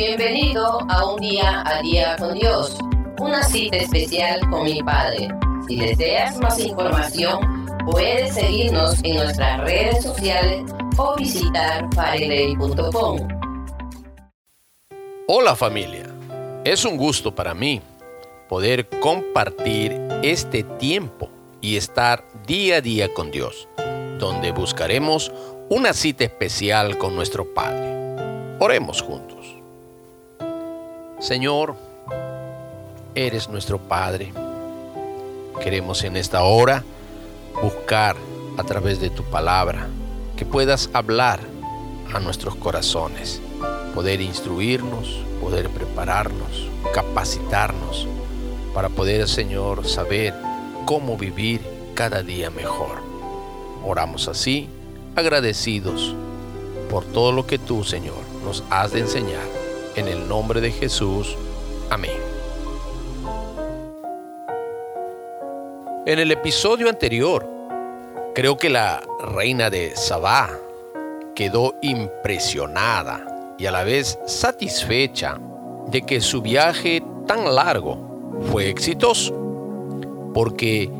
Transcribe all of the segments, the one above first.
Bienvenido a un día a día con Dios, una cita especial con mi Padre. Si deseas más información, puedes seguirnos en nuestras redes sociales o visitar fareley.com. Hola familia, es un gusto para mí poder compartir este tiempo y estar día a día con Dios, donde buscaremos una cita especial con nuestro Padre. Oremos juntos. Señor, eres nuestro Padre. Queremos en esta hora buscar a través de tu palabra que puedas hablar a nuestros corazones, poder instruirnos, poder prepararnos, capacitarnos para poder, Señor, saber cómo vivir cada día mejor. Oramos así, agradecidos por todo lo que tú, Señor, nos has de enseñar en el nombre de Jesús. Amén. En el episodio anterior, creo que la reina de Sabá quedó impresionada y a la vez satisfecha de que su viaje tan largo fue exitoso, porque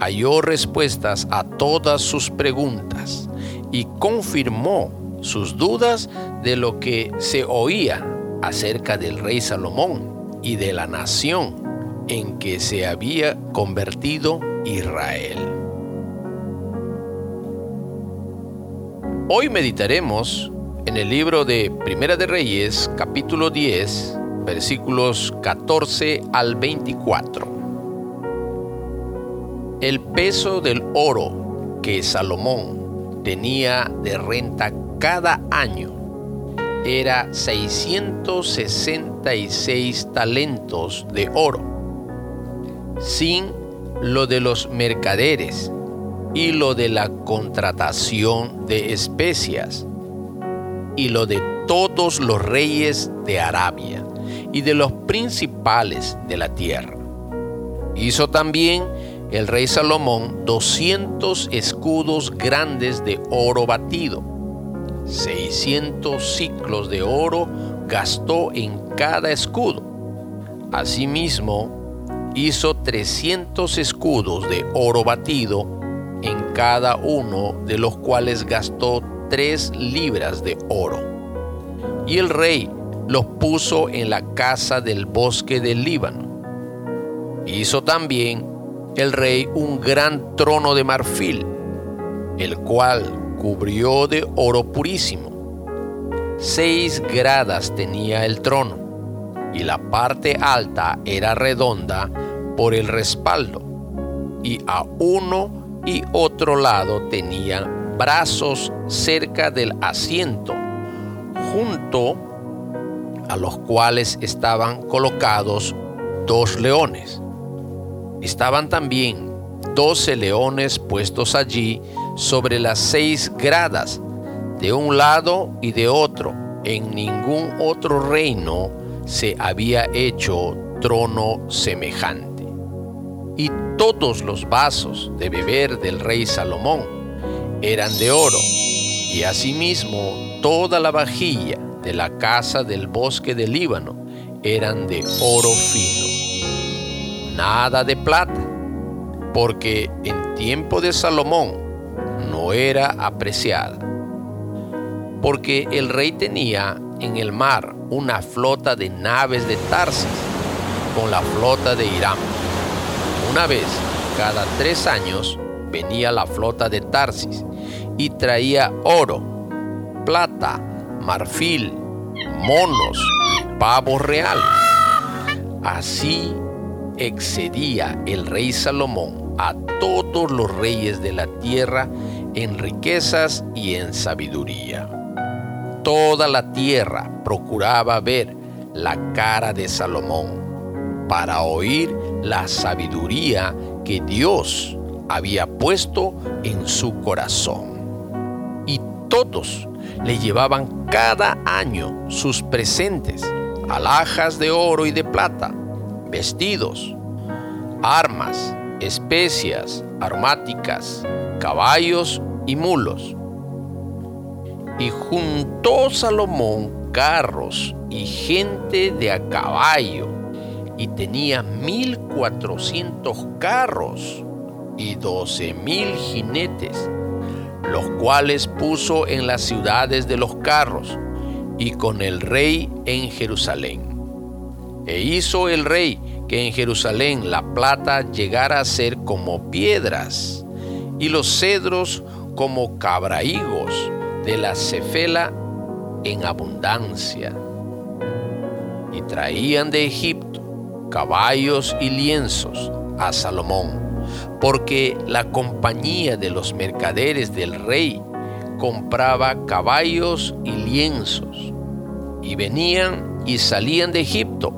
halló respuestas a todas sus preguntas y confirmó sus dudas de lo que se oía acerca del rey Salomón y de la nación en que se había convertido Israel. Hoy meditaremos en el libro de Primera de Reyes, capítulo 10, versículos 14 al 24. El peso del oro que Salomón tenía de renta cada año era 666 talentos de oro, sin lo de los mercaderes y lo de la contratación de especias y lo de todos los reyes de Arabia y de los principales de la tierra. Hizo también el rey Salomón 200 escudos grandes de oro batido 600 ciclos de oro gastó en cada escudo. Asimismo, hizo 300 escudos de oro batido en cada uno de los cuales gastó 3 libras de oro. Y el rey los puso en la casa del bosque del Líbano. Hizo también el rey un gran trono de marfil, el cual cubrió de oro purísimo. Seis gradas tenía el trono, y la parte alta era redonda por el respaldo, y a uno y otro lado tenían brazos cerca del asiento, junto a los cuales estaban colocados dos leones. Estaban también doce leones puestos allí sobre las seis gradas, de un lado y de otro. En ningún otro reino se había hecho trono semejante. Y todos los vasos de beber del rey Salomón eran de oro, y asimismo toda la vajilla de la casa del bosque del Líbano eran de oro fino. Nada de plata, porque en tiempo de Salomón era apreciada, porque el rey tenía en el mar una flota de naves de Tarsis con la flota de Irán. Una vez cada tres años venía la flota de Tarsis y traía oro, plata, marfil, monos y pavos reales. Así excedía el rey Salomón a todos los reyes de la tierra en riquezas y en sabiduría. Toda la tierra procuraba ver la cara de Salomón para oír la sabiduría que Dios había puesto en su corazón. Y todos le llevaban cada año sus presentes, alhajas de oro y de plata, vestidos, armas, especias aromáticas, caballos y mulos. Y juntó Salomón carros y gente de a caballo, y tenía mil cuatrocientos carros y doce mil jinetes, los cuales puso en las ciudades de los carros y con el rey en Jerusalén. E hizo el rey que en Jerusalén la plata llegara a ser como piedras y los cedros como cabraigos de la cefela en abundancia. Y traían de Egipto caballos y lienzos a Salomón, porque la compañía de los mercaderes del rey compraba caballos y lienzos, y venían y salían de Egipto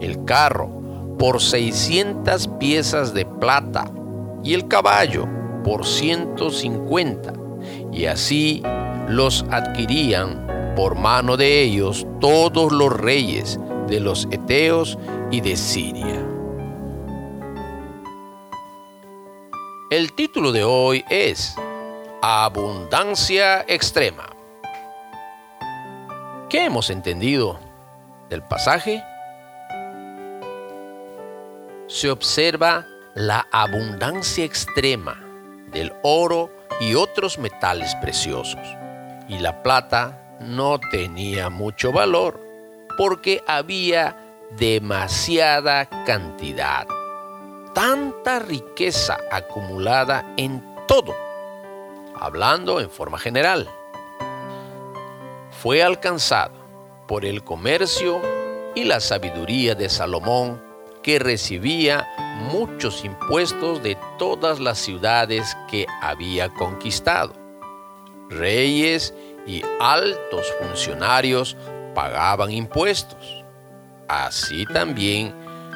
el carro por 600 piezas de plata y el caballo por 150, y así los adquirían por mano de ellos todos los reyes de los Eteos y de Siria. El título de hoy es Abundancia extrema. ¿Qué hemos entendido del pasaje? Se observa la abundancia extrema del oro y otros metales preciosos, y la plata no tenía mucho valor porque había demasiada cantidad, tanta riqueza acumulada en todo, hablando en forma general. Fue alcanzado por el comercio y la sabiduría de Salomón, que recibía muchos impuestos de todas las ciudades que había conquistado. Reyes y altos funcionarios pagaban impuestos. Así también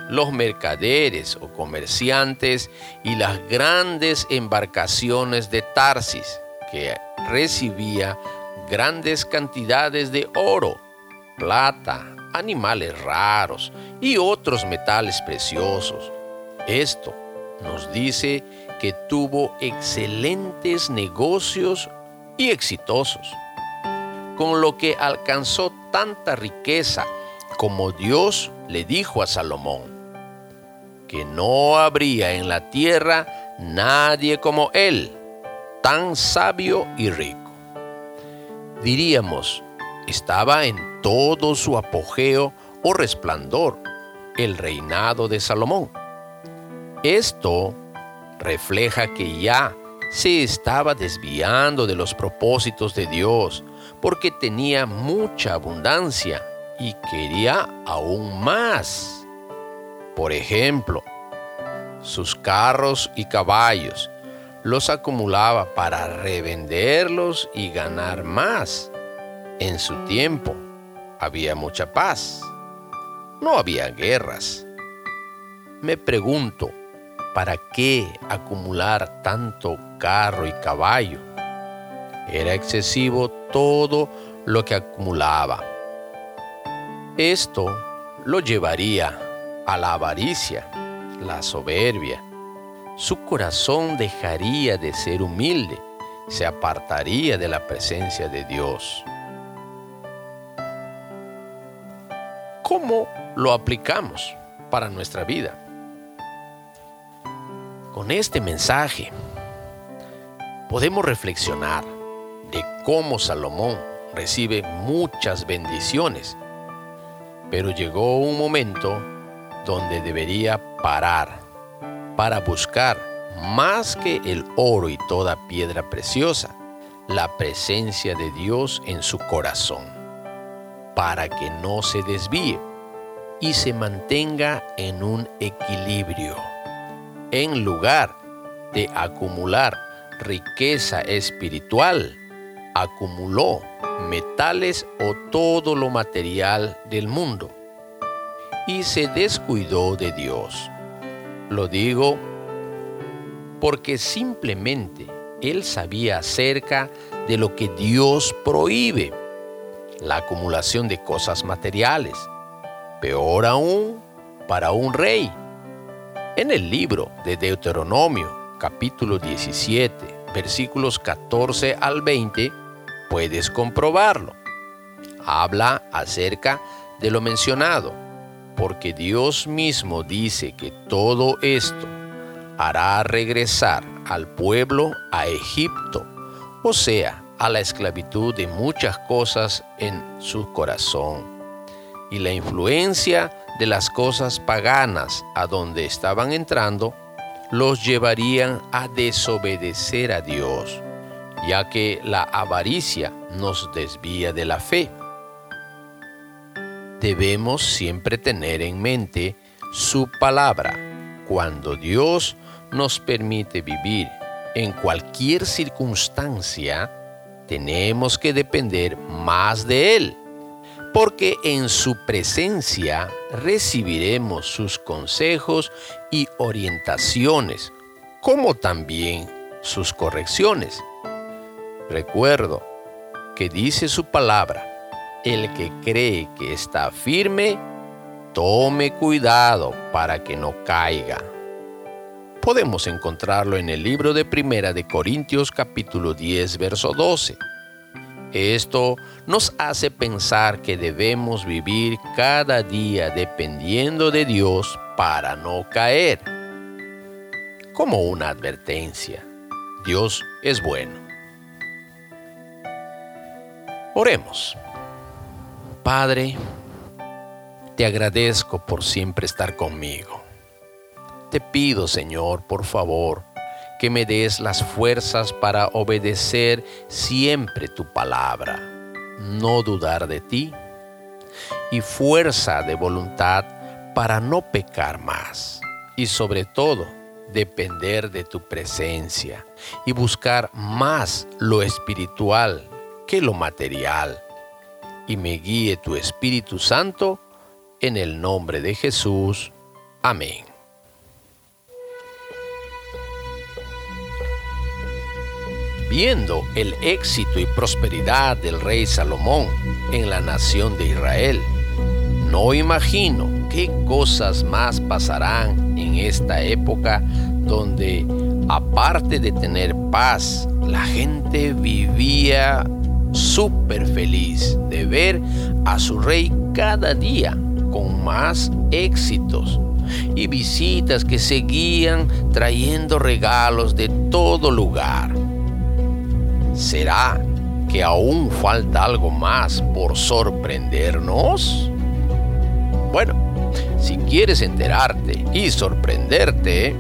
los mercaderes o comerciantes y las grandes embarcaciones de Tarsis, que recibía grandes cantidades de oro, plata, animales raros y otros metales preciosos. Esto nos dice que tuvo excelentes negocios y exitosos, con lo que alcanzó tanta riqueza como Dios le dijo a Salomón, que no habría en la tierra nadie como él, tan sabio y rico. Diríamos, estaba en todo su apogeo o resplandor el reinado de Salomón. Esto refleja que ya se estaba desviando de los propósitos de Dios porque tenía mucha abundancia y quería aún más. Por ejemplo, sus carros y caballos los acumulaba para revenderlos y ganar más. En su tiempo había mucha paz, no había guerras. Me pregunto, ¿para qué acumular tanto carro y caballo. Era excesivo todo lo que acumulaba. Esto lo llevaría a la avaricia, la soberbia. Su corazón dejaría de ser humilde, se apartaría de la presencia de Dios. ¿Cómo lo aplicamos para nuestra vida? Con este mensaje podemos reflexionar de cómo Salomón recibe muchas bendiciones, pero llegó un momento donde debería parar para buscar más que el oro y toda piedra preciosa, la presencia de Dios en su corazón, para que no se desvíe y se mantenga en un equilibrio, en lugar de acumular riqueza espiritual, acumuló metales o todo lo material del mundo y se descuidó de Dios. Lo digo porque simplemente él sabía acerca de lo que Dios prohíbe, la acumulación de cosas materiales, peor aún para un rey. En el libro de Deuteronomio, capítulo 17, versículos 14 al 20, puedes comprobarlo. habla acerca de lo mencionado, porque Dios mismo dice que todo esto hará regresar al pueblo a Egipto, o sea, a la esclavitud de muchas cosas en su corazón. Y la influencia de las cosas paganas a donde estaban entrando los llevarían a desobedecer a Dios, ya que la avaricia nos desvía de la fe. Debemos siempre tener en mente su palabra cuando Dios nos permite vivir en cualquier circunstancia, tenemos que depender más de Él, porque en su presencia recibiremos sus consejos y orientaciones, como también sus correcciones. Recuerdo que dice su palabra, el que cree que está firme, tome cuidado para que no caiga podemos encontrarlo en el libro de Primera de Corintios capítulo 10 verso 12. Esto nos hace pensar que debemos vivir cada día dependiendo de Dios para no caer. Como una advertencia, Dios es bueno. Oremos. Padre, te agradezco por siempre estar conmigo. Te pido, Señor, por favor, que me des las fuerzas para obedecer siempre tu palabra, no dudar de ti, y fuerza de voluntad para no pecar más, y sobre todo, depender de tu presencia y buscar más lo espiritual que lo material. Y me guíe tu Espíritu Santo en el nombre de Jesús. Amén. Viendo el éxito y prosperidad del rey Salomón en la nación de Israel, no imagino qué cosas más pasarán en esta época donde, aparte de tener paz, la gente vivía súper feliz de ver a su rey cada día con más éxitos y visitas que seguían trayendo regalos de todo lugar. ¿Será que aún falta algo más por sorprendernos? Bueno, si quieres enterarte y sorprenderte,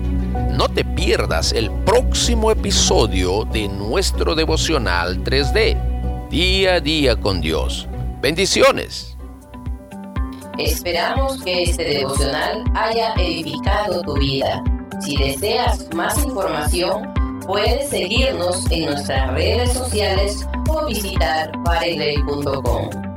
no te pierdas el próximo episodio de nuestro devocional 3D, día a día con Dios. Bendiciones. Esperamos que este devocional haya edificado tu vida. Si deseas más información, Puedes seguirnos en nuestras redes sociales o visitar pareley.com.